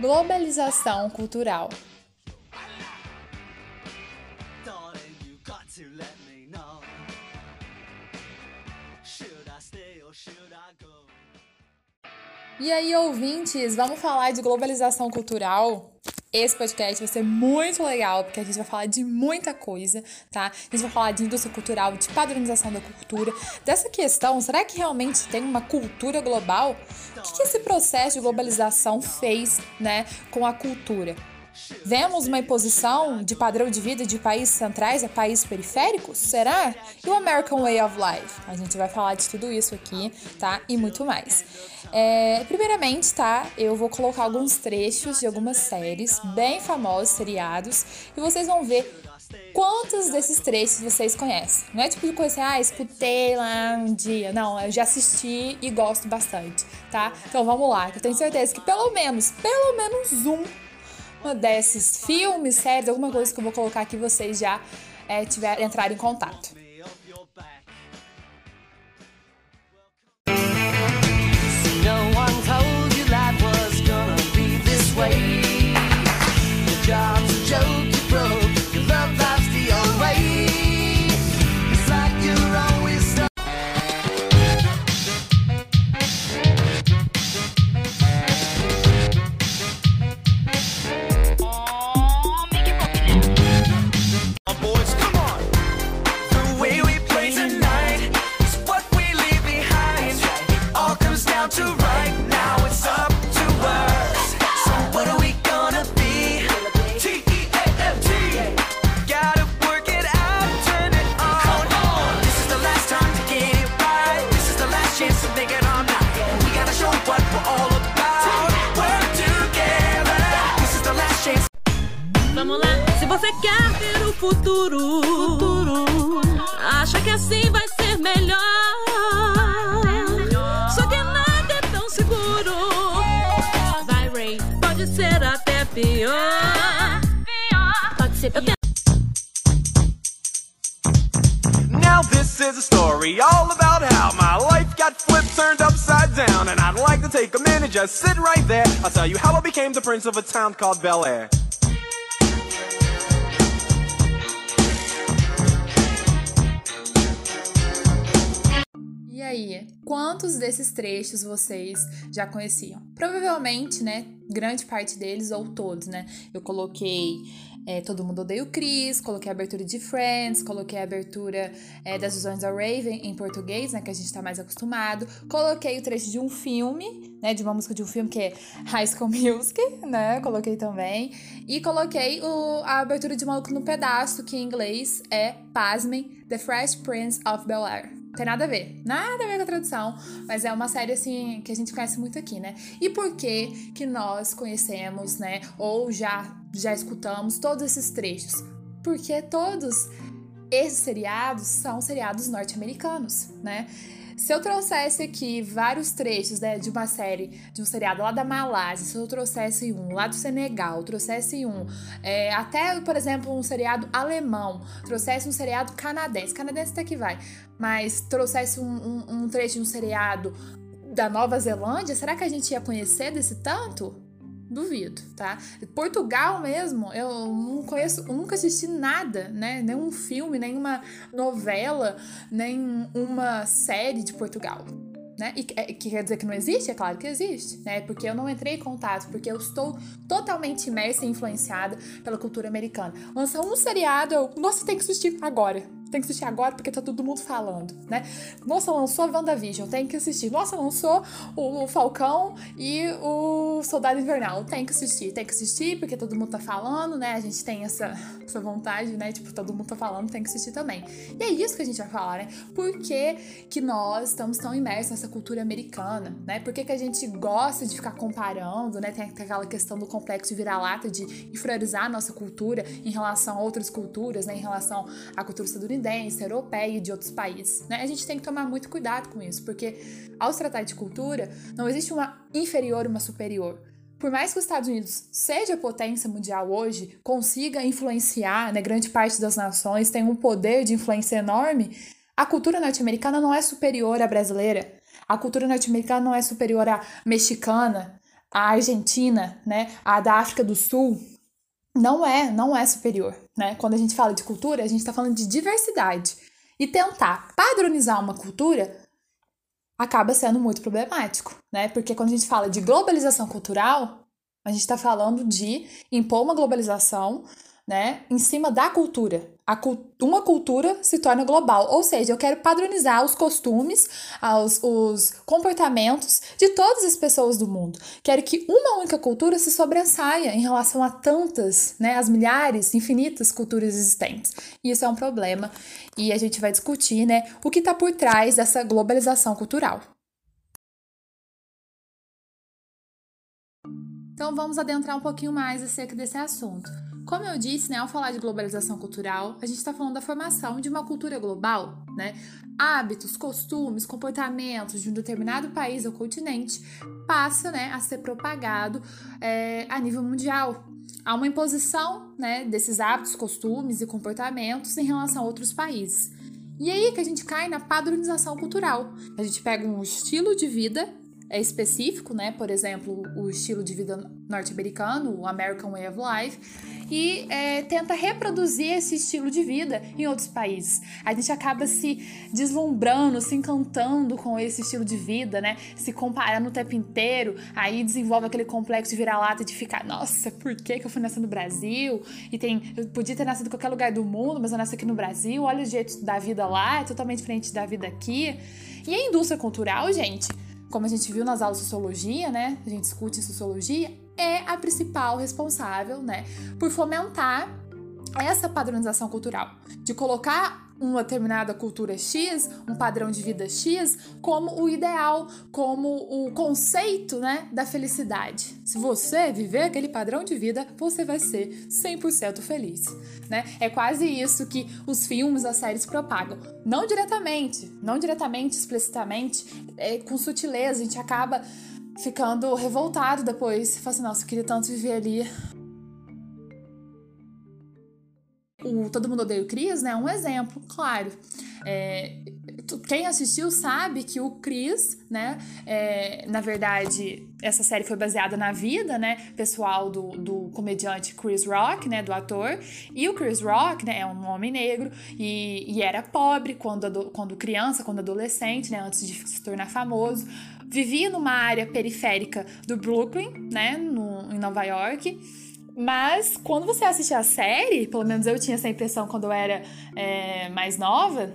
Globalização cultural. E aí, ouvintes, vamos falar de globalização cultural? Esse podcast vai ser muito legal, porque a gente vai falar de muita coisa, tá? A gente vai falar de indústria cultural, de padronização da cultura, dessa questão, será que realmente tem uma cultura global? O que, que esse processo de globalização fez, né, com a cultura? Vemos uma imposição de padrão de vida de países centrais a países periféricos? Será? E o American Way of Life? A gente vai falar de tudo isso aqui, tá? E muito mais. É, primeiramente, tá? Eu vou colocar alguns trechos de algumas séries bem famosas, seriados, e vocês vão ver quantos desses trechos vocês conhecem. Não é tipo de coisa assim, ah, escutei lá um dia. Não, eu já assisti e gosto bastante, tá? Então vamos lá, que eu tenho certeza que pelo menos, pelo menos um desses filmes, séries, alguma coisa que eu vou colocar aqui vocês já é, tiver, em contato. Você ser pior. Now this is a story all about how my life got flipped, turned upside down And I'd like to take a minute, just sit right there I'll tell you how I became the prince of a town called Bel Air E aí, quantos desses trechos vocês já conheciam? Provavelmente, né? Grande parte deles ou todos, né? Eu coloquei é, Todo Mundo Odeia o Chris, coloquei a abertura de Friends, coloquei a abertura é, das Visões da Raven em português, né? Que a gente tá mais acostumado. Coloquei o trecho de um filme, né? De uma música de um filme que é High School Music, né? Coloquei também. E coloquei o, a abertura de Maluco no Pedaço, que em inglês é, pasmem, The Fresh Prince of Bel-Air tem nada a ver, nada a ver com a tradução, mas é uma série assim que a gente conhece muito aqui, né? E por que que nós conhecemos, né, ou já já escutamos todos esses trechos? Porque todos esses seriados são seriados norte-americanos, né? Se eu trouxesse aqui vários trechos né, de uma série, de um seriado lá da Malásia, se eu trouxesse um lá do Senegal, trouxesse um, é, até, por exemplo, um seriado alemão, trouxesse um seriado canadense, canadense até que vai, mas trouxesse um, um, um trecho de um seriado da Nova Zelândia, será que a gente ia conhecer desse tanto? Duvido, tá? Portugal mesmo, eu não conheço, nunca assisti nada, né? Nenhum filme, nenhuma novela, nem uma série de Portugal. Né? E é, que quer dizer que não existe? É claro que existe, né? Porque eu não entrei em contato, porque eu estou totalmente imersa e influenciada pela cultura americana. Lança um seriado, eu, nossa, tem que assistir agora tem que assistir agora porque tá todo mundo falando, né? Nossa, lançou WandaVision, tem que assistir. Nossa, lançou o Falcão e o Soldado Invernal, tem que assistir, tem que assistir porque todo mundo tá falando, né? A gente tem essa, essa vontade, né? Tipo, todo mundo tá falando, tem que assistir também. E é isso que a gente vai falar, né? Por que, que nós estamos tão imersos nessa cultura americana, né? Por que, que a gente gosta de ficar comparando, né? Tem aquela questão do complexo de vira-lata, de inferiorizar a nossa cultura em relação a outras culturas, né? Em relação à cultura estadunidense estadunidense, europeia e de outros países. Né? A gente tem que tomar muito cuidado com isso, porque ao se tratar de cultura, não existe uma inferior e uma superior. Por mais que os Estados Unidos seja potência mundial hoje, consiga influenciar né, grande parte das nações, tem um poder de influência enorme, a cultura norte-americana não é superior à brasileira. A cultura norte-americana não é superior à mexicana, a Argentina, né, a da África do Sul, não é, não é superior, né? Quando a gente fala de cultura, a gente está falando de diversidade. E tentar padronizar uma cultura acaba sendo muito problemático, né? Porque quando a gente fala de globalização cultural, a gente está falando de impor uma globalização né, em cima da cultura. Uma cultura se torna global, ou seja, eu quero padronizar os costumes, os, os comportamentos de todas as pessoas do mundo. Quero que uma única cultura se sobressaia em relação a tantas, né, as milhares, infinitas culturas existentes. E isso é um problema e a gente vai discutir, né, o que está por trás dessa globalização cultural. Então vamos adentrar um pouquinho mais acerca desse assunto. Como eu disse, né, ao falar de globalização cultural, a gente está falando da formação de uma cultura global, né? Hábitos, costumes, comportamentos de um determinado país ou continente passa, né, a ser propagado é, a nível mundial. Há uma imposição, né, desses hábitos, costumes e comportamentos em relação a outros países. E aí que a gente cai na padronização cultural. A gente pega um estilo de vida específico, né? Por exemplo, o estilo de vida norte-americano, o American Way of Life, e é, tenta reproduzir esse estilo de vida em outros países. A gente acaba se deslumbrando, se encantando com esse estilo de vida, né? Se comparando o tempo inteiro, aí desenvolve aquele complexo de vira-lata de ficar, nossa, por que, que eu fui nascer no Brasil? E tem, eu podia ter nascido em qualquer lugar do mundo, mas eu nasci aqui no Brasil, olha o jeito da vida lá, é totalmente diferente da vida aqui. E a indústria cultural, gente, como a gente viu nas aulas de sociologia, né? A gente discute sociologia, é a principal responsável, né, por fomentar essa padronização cultural, de colocar uma determinada cultura X, um padrão de vida X, como o ideal, como o conceito né, da felicidade. Se você viver aquele padrão de vida, você vai ser 100% feliz. Né? É quase isso que os filmes, as séries propagam. Não diretamente, não diretamente, explicitamente, é, com sutileza, a gente acaba ficando revoltado depois. Fala assim, nossa, eu queria tanto viver ali o Todo Mundo Odeia o Chris, né? Um exemplo, claro. É, quem assistiu sabe que o Chris, né? É, na verdade, essa série foi baseada na vida, né? Pessoal do, do comediante Chris Rock, né? Do ator. E o Chris Rock, né? É um homem negro e, e era pobre quando, quando criança, quando adolescente, né? Antes de se tornar famoso. Vivia numa área periférica do Brooklyn, né? No, em Nova York. Mas quando você assiste a série, pelo menos eu tinha essa impressão quando eu era é, mais nova,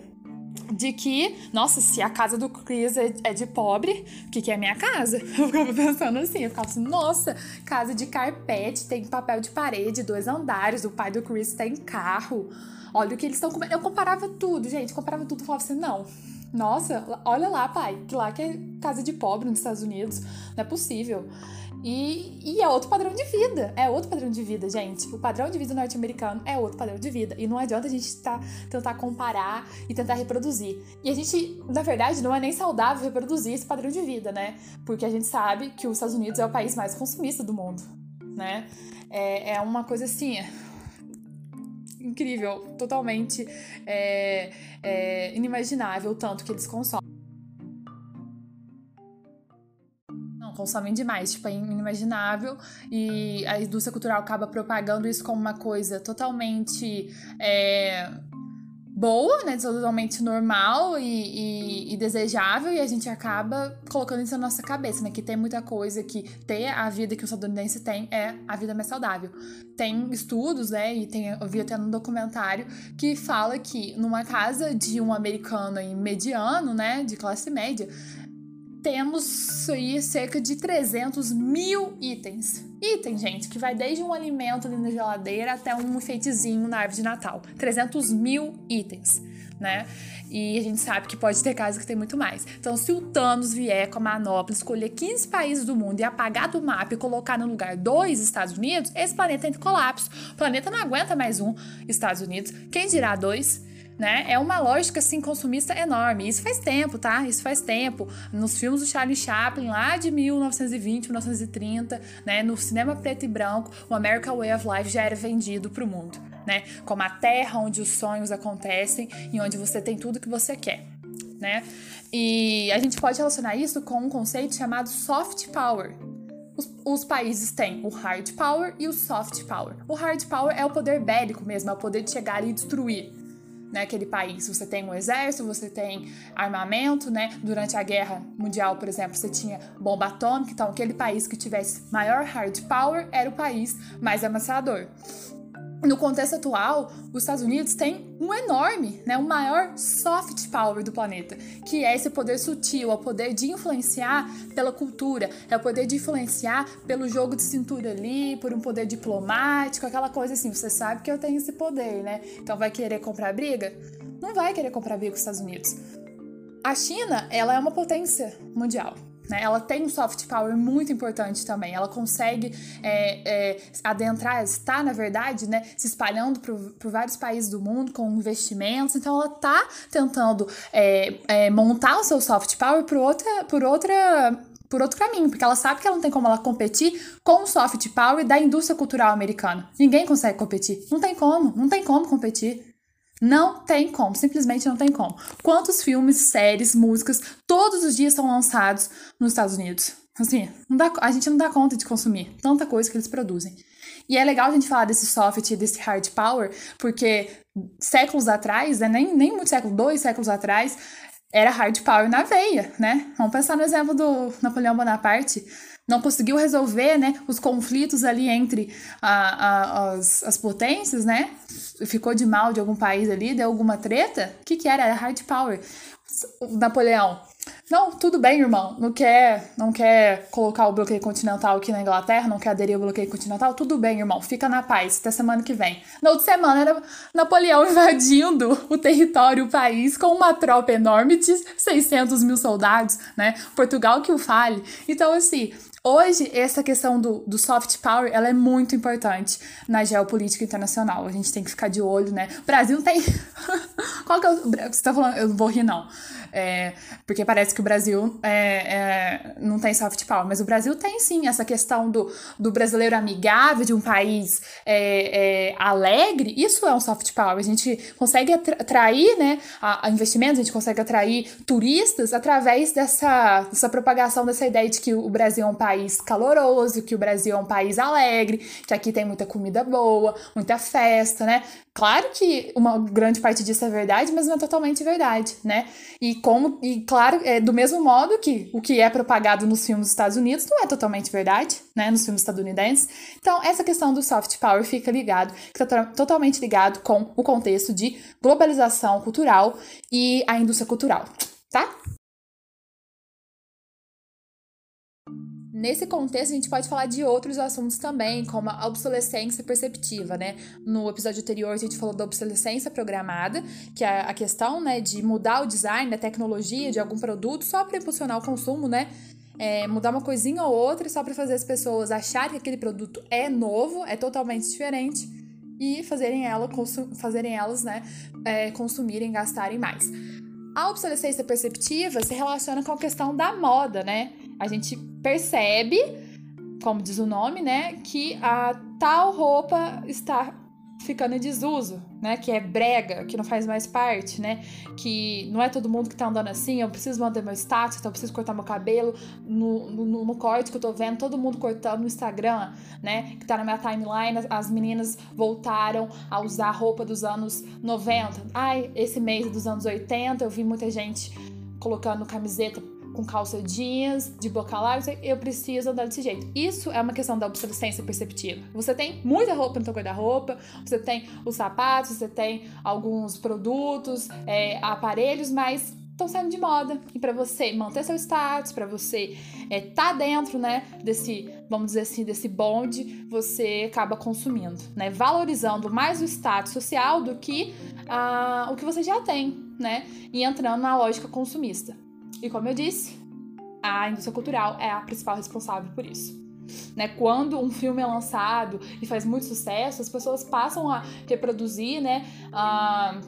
de que, nossa, se a casa do Chris é, é de pobre, o que, que é minha casa? Eu ficava pensando assim, eu ficava assim, nossa, casa de carpete, tem papel de parede, dois andares, o pai do Chris tem carro, olha o que eles estão comendo. Eu comparava tudo, gente, comparava tudo falava assim, não, nossa, olha lá, pai, que lá que é casa de pobre nos Estados Unidos, não é possível. E, e, é outro padrão de vida. É outro padrão de vida, gente. O padrão de vida norte-americano é outro padrão de vida. E não adianta a gente tá, tentar comparar e tentar reproduzir. E a gente, na verdade, não é nem saudável reproduzir esse padrão de vida, né? Porque a gente sabe que os Estados Unidos é o país mais consumista do mundo, né? É, é uma coisa assim. Incrível, totalmente é, é, inimaginável o tanto que eles consomem. Consomem demais, tipo, é inimaginável. E a indústria cultural acaba propagando isso como uma coisa totalmente é, boa, né, totalmente normal e, e, e, desejável. E a gente acaba colocando isso na nossa cabeça, né, que tem muita coisa que ter a vida que o estadunidense tem é a vida mais saudável. Tem estudos, né, e tem, eu vi até num documentário que fala que numa casa de um americano mediano, né, de classe média, temos aí cerca de 300 mil itens. Item, gente, que vai desde um alimento ali na geladeira até um enfeitezinho na árvore de Natal. 300 mil itens, né? E a gente sabe que pode ter casos que tem muito mais. Então, se o Thanos vier com a manopla, escolher 15 países do mundo e apagar do mapa e colocar no lugar dois Estados Unidos, esse planeta entra em colapso. O planeta não aguenta mais um Estados Unidos. Quem dirá dois? Né? É uma lógica assim consumista enorme. Isso faz tempo, tá? Isso faz tempo. Nos filmes do Charlie Chaplin, lá de 1920, 1930, né, no cinema preto e branco, o American Way of Life já era vendido para o mundo, né? Como a terra onde os sonhos acontecem e onde você tem tudo que você quer. Né? E a gente pode relacionar isso com um conceito chamado soft power, os, os, países têm o hard power e o soft power. O hard power é o poder bélico mesmo, é o poder de chegar ali e destruir né, aquele país. Você tem um exército, você tem armamento, né? Durante a Guerra Mundial, por exemplo, você tinha bomba atômica, então aquele país que tivesse maior hard power era o país mais amassador no contexto atual, os Estados Unidos têm um enorme, né, o maior soft power do planeta, que é esse poder sutil, é o poder de influenciar pela cultura, é o poder de influenciar pelo jogo de cintura ali, por um poder diplomático, aquela coisa assim. Você sabe que eu tenho esse poder, né? Então vai querer comprar briga? Não vai querer comprar briga com os Estados Unidos. A China, ela é uma potência mundial. Né? Ela tem um soft power muito importante também. Ela consegue é, é, adentrar, está, na verdade, né, se espalhando por, vários países do mundo com investimentos. Então, ela está tentando é, é, montar o seu soft power por outra, por outra por outro caminho, porque ela sabe que ela não tem como ela competir com o soft power da indústria cultural americana. Ninguém consegue competir. Não tem como, não tem como competir. Não tem como, simplesmente não tem como. Quantos filmes, séries, músicas, todos os dias são lançados nos Estados Unidos? Assim, dá, a gente não dá conta de consumir tanta coisa que eles produzem. E é legal a gente falar desse soft e desse hard power, porque séculos atrás, né, nem, nem muito século, dois séculos atrás, era hard power na veia, né? Vamos pensar no exemplo do Napoleão Bonaparte não conseguiu resolver né, os conflitos ali entre a, a, as, as potências, né? Ficou de mal de algum país ali, deu alguma treta. O que, que era? Era hard power. Napoleão. Não, tudo bem, irmão. Não quer, não quer colocar o bloqueio continental aqui na Inglaterra, não quer aderir ao bloqueio continental? Tudo bem, irmão. Fica na paz até semana que vem. Na outra semana era Napoleão invadindo o território, o país, com uma tropa enorme de 600 mil soldados, né? Portugal que o fale. Então, assim, Hoje, essa questão do, do soft power, ela é muito importante na geopolítica internacional. A gente tem que ficar de olho, né? O Brasil tem... Qual que é o... Você tá falando... Eu não vou rir, não. É, porque parece que o Brasil é, é, não tem soft power, mas o Brasil tem sim essa questão do, do brasileiro amigável, de um país é, é, alegre. Isso é um soft power. A gente consegue atrair né, a, a investimentos, a gente consegue atrair turistas através dessa, dessa propagação dessa ideia de que o Brasil é um país caloroso, que o Brasil é um país alegre, que aqui tem muita comida boa, muita festa, né? Claro que uma grande parte disso é verdade, mas não é totalmente verdade, né? E como e claro, é do mesmo modo que o que é propagado nos filmes dos Estados Unidos não é totalmente verdade, né, nos filmes estadunidenses. Então, essa questão do soft power fica ligado, está totalmente ligado com o contexto de globalização cultural e a indústria cultural, tá? Nesse contexto, a gente pode falar de outros assuntos também, como a obsolescência perceptiva, né? No episódio anterior, a gente falou da obsolescência programada, que é a questão, né, de mudar o design, a tecnologia de algum produto só para impulsionar o consumo, né? É, mudar uma coisinha ou outra só para fazer as pessoas acharem que aquele produto é novo, é totalmente diferente e fazerem, ela, fazerem elas, né, é, consumirem, gastarem mais. A obsolescência perceptiva se relaciona com a questão da moda, né? A gente percebe, como diz o nome, né, que a tal roupa está ficando em desuso, né? Que é brega, que não faz mais parte, né? Que não é todo mundo que tá andando assim, eu preciso manter meu status, então eu preciso cortar meu cabelo. No, no, no, corte que eu tô vendo, todo mundo cortando no Instagram, né? Que tá na minha timeline, as meninas voltaram a usar roupa dos anos 90. Ai, esse mês dos anos 80, eu vi muita gente colocando camiseta com calça jeans, de boca larga, eu preciso andar desse jeito. Isso é uma questão da obsolescência perceptiva. Você tem muita roupa no seu guarda-roupa, você tem os sapatos, você tem alguns produtos, é, aparelhos, mas estão saindo de moda. E para você manter seu status, para você é, tá dentro, né, desse, vamos dizer assim, desse bonde, você acaba consumindo, né, valorizando mais o status social do que ah, o que você já tem, né, e entrando na lógica consumista. E como eu disse, a indústria cultural é a principal responsável por isso. Né? Quando um filme é lançado e faz muito sucesso, as pessoas passam a reproduzir né, a,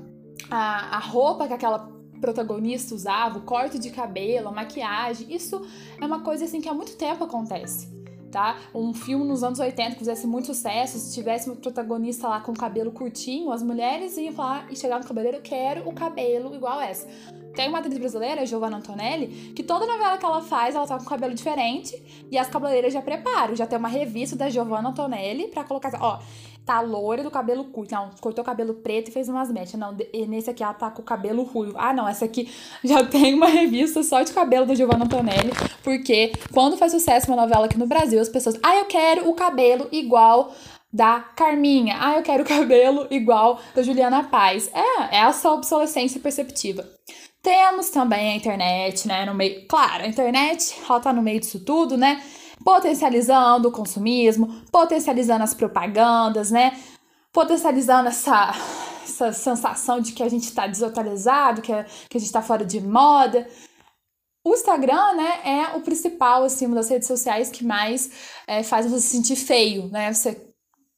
a, a roupa que aquela protagonista usava, o corte de cabelo, a maquiagem. Isso é uma coisa assim que há muito tempo acontece. tá? Um filme nos anos 80 que fizesse muito sucesso, se tivesse um protagonista lá com cabelo curtinho, as mulheres iam lá e chegavam no cabeleireiro, quero o cabelo igual essa. Tem uma atriz brasileira, Giovanna Antonelli, que toda novela que ela faz, ela tá com cabelo diferente e as cabeleireiras já preparam. Já tem uma revista da Giovanna Antonelli pra colocar, ó, tá loira do cabelo curto. Não, cortou o cabelo preto e fez umas mechas. Não, nesse aqui ela tá com o cabelo ruivo. Ah, não, essa aqui já tem uma revista só de cabelo da Giovanna Antonelli. Porque quando faz sucesso uma novela aqui no Brasil, as pessoas, ah, eu quero o cabelo igual da Carminha. Ah, eu quero o cabelo igual da Juliana Paz. É, é essa obsolescência perceptiva. Temos também a internet, né, no meio. Claro, a internet, ela tá no meio disso tudo, né? Potencializando o consumismo, potencializando as propagandas, né? Potencializando essa, essa sensação de que a gente tá desatualizado, que, a, que a gente tá fora de moda. O Instagram, né, é o principal, assim, das redes sociais que mais é, faz você se sentir feio, né? Você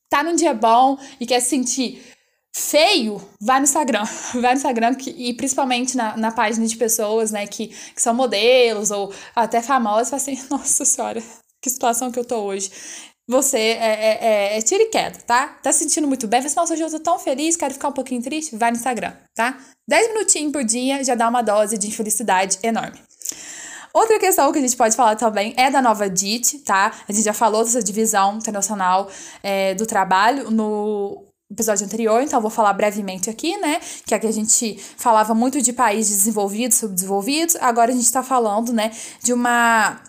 tá num dia bom e quer se sentir feio, vai no Instagram. Vai no Instagram que, e principalmente na, na página de pessoas, né, que, que são modelos ou até famosas, fala assim, nossa senhora, que situação que eu tô hoje. Você é, é, é, é tira e queda, tá? Tá se sentindo muito bem, fala assim, nossa, hoje eu tô tão feliz, quero ficar um pouquinho triste, vai no Instagram, tá? 10 minutinhos por dia já dá uma dose de infelicidade enorme. Outra questão que a gente pode falar também é da nova DIT, tá? A gente já falou dessa divisão internacional é, do trabalho no episódio anterior, então vou falar brevemente aqui, né? Que que a gente falava muito de países desenvolvidos, subdesenvolvidos, agora a gente está falando, né, de uma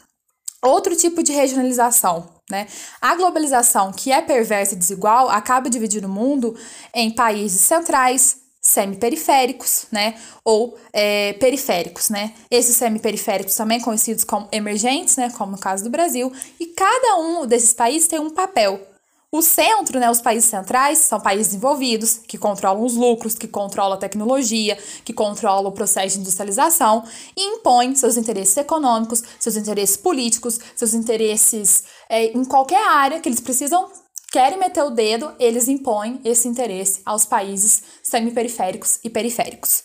outro tipo de regionalização, né? A globalização, que é perversa e desigual, acaba dividindo o mundo em países centrais, semiperiféricos, né? Ou é, periféricos, né? Esses semiperiféricos também conhecidos como emergentes, né? Como no caso do Brasil, e cada um desses países tem um papel o centro, né, os países centrais, são países envolvidos, que controlam os lucros, que controlam a tecnologia, que controlam o processo de industrialização e impõem seus interesses econômicos, seus interesses políticos, seus interesses é, em qualquer área que eles precisam, querem meter o dedo, eles impõem esse interesse aos países semiperiféricos e periféricos.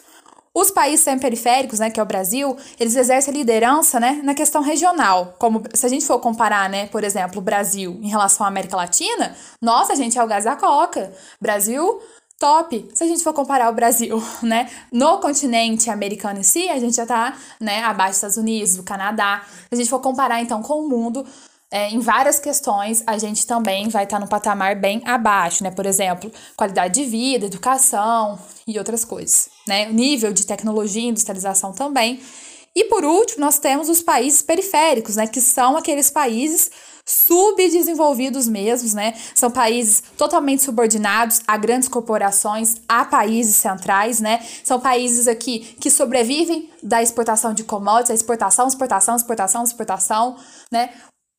Os países periféricos, né, que é o Brasil, eles exercem liderança, né, na questão regional. Como se a gente for comparar, né, por exemplo, o Brasil em relação à América Latina, nossa, a gente é o gás da coca. Brasil top. Se a gente for comparar o Brasil, né, no continente americano em si, a gente já tá, né, abaixo dos Estados Unidos, do Canadá. Se a gente for comparar então com o mundo, é, em várias questões a gente também vai estar tá no patamar bem abaixo, né? Por exemplo, qualidade de vida, educação e outras coisas, né? Nível de tecnologia e industrialização também. E por último, nós temos os países periféricos, né? Que são aqueles países subdesenvolvidos mesmos, né? São países totalmente subordinados a grandes corporações, a países centrais, né? São países aqui que sobrevivem da exportação de commodities, a exportação, exportação, exportação, exportação, né?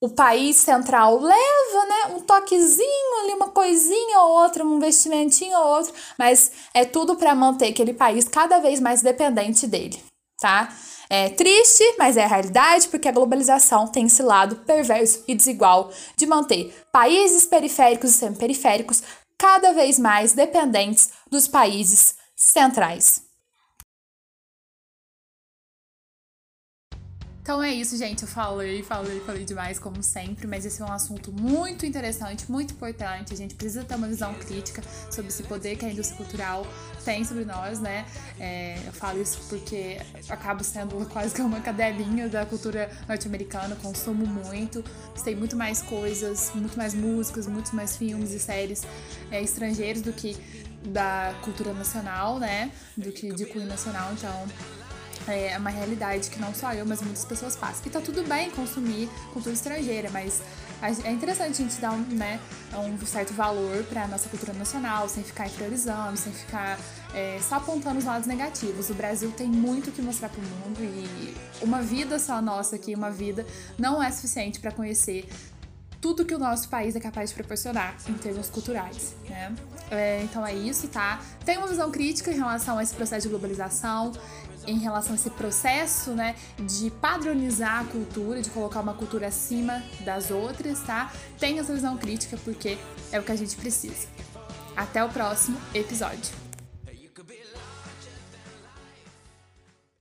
O país central leva, né, um toquezinho ali, uma coisinha ou outra, um investimentinho ou outro, mas é tudo para manter aquele país cada vez mais dependente dele, tá? É triste, mas é a realidade, porque a globalização tem esse lado perverso e desigual de manter países periféricos e semi-periféricos cada vez mais dependentes dos países centrais. Então é isso, gente. Eu falei, falei, falei demais, como sempre, mas esse é um assunto muito interessante, muito importante. A gente precisa ter uma visão crítica sobre esse poder que a indústria cultural tem sobre nós, né? É, eu falo isso porque acabo sendo quase que uma cadelinha da cultura norte-americana, consumo muito, sei muito mais coisas, muito mais músicas, muito mais filmes e séries é, estrangeiros do que da cultura nacional, né? Do que de cunho nacional, então é uma realidade que não só eu, mas muitas pessoas passam. E tá tudo bem consumir cultura estrangeira, mas é interessante a gente dar um, né, um certo valor para nossa cultura nacional, sem ficar interiorizando, sem ficar é, só apontando os lados negativos. O Brasil tem muito que mostrar para o mundo e uma vida só nossa aqui, uma vida, não é suficiente para conhecer tudo que o nosso país é capaz de proporcionar em termos culturais, né? É, então é isso, tá? Tem uma visão crítica em relação a esse processo de globalização em relação a esse processo, né, de padronizar a cultura, de colocar uma cultura acima das outras, tá? Tenha essa visão crítica porque é o que a gente precisa. Até o próximo episódio.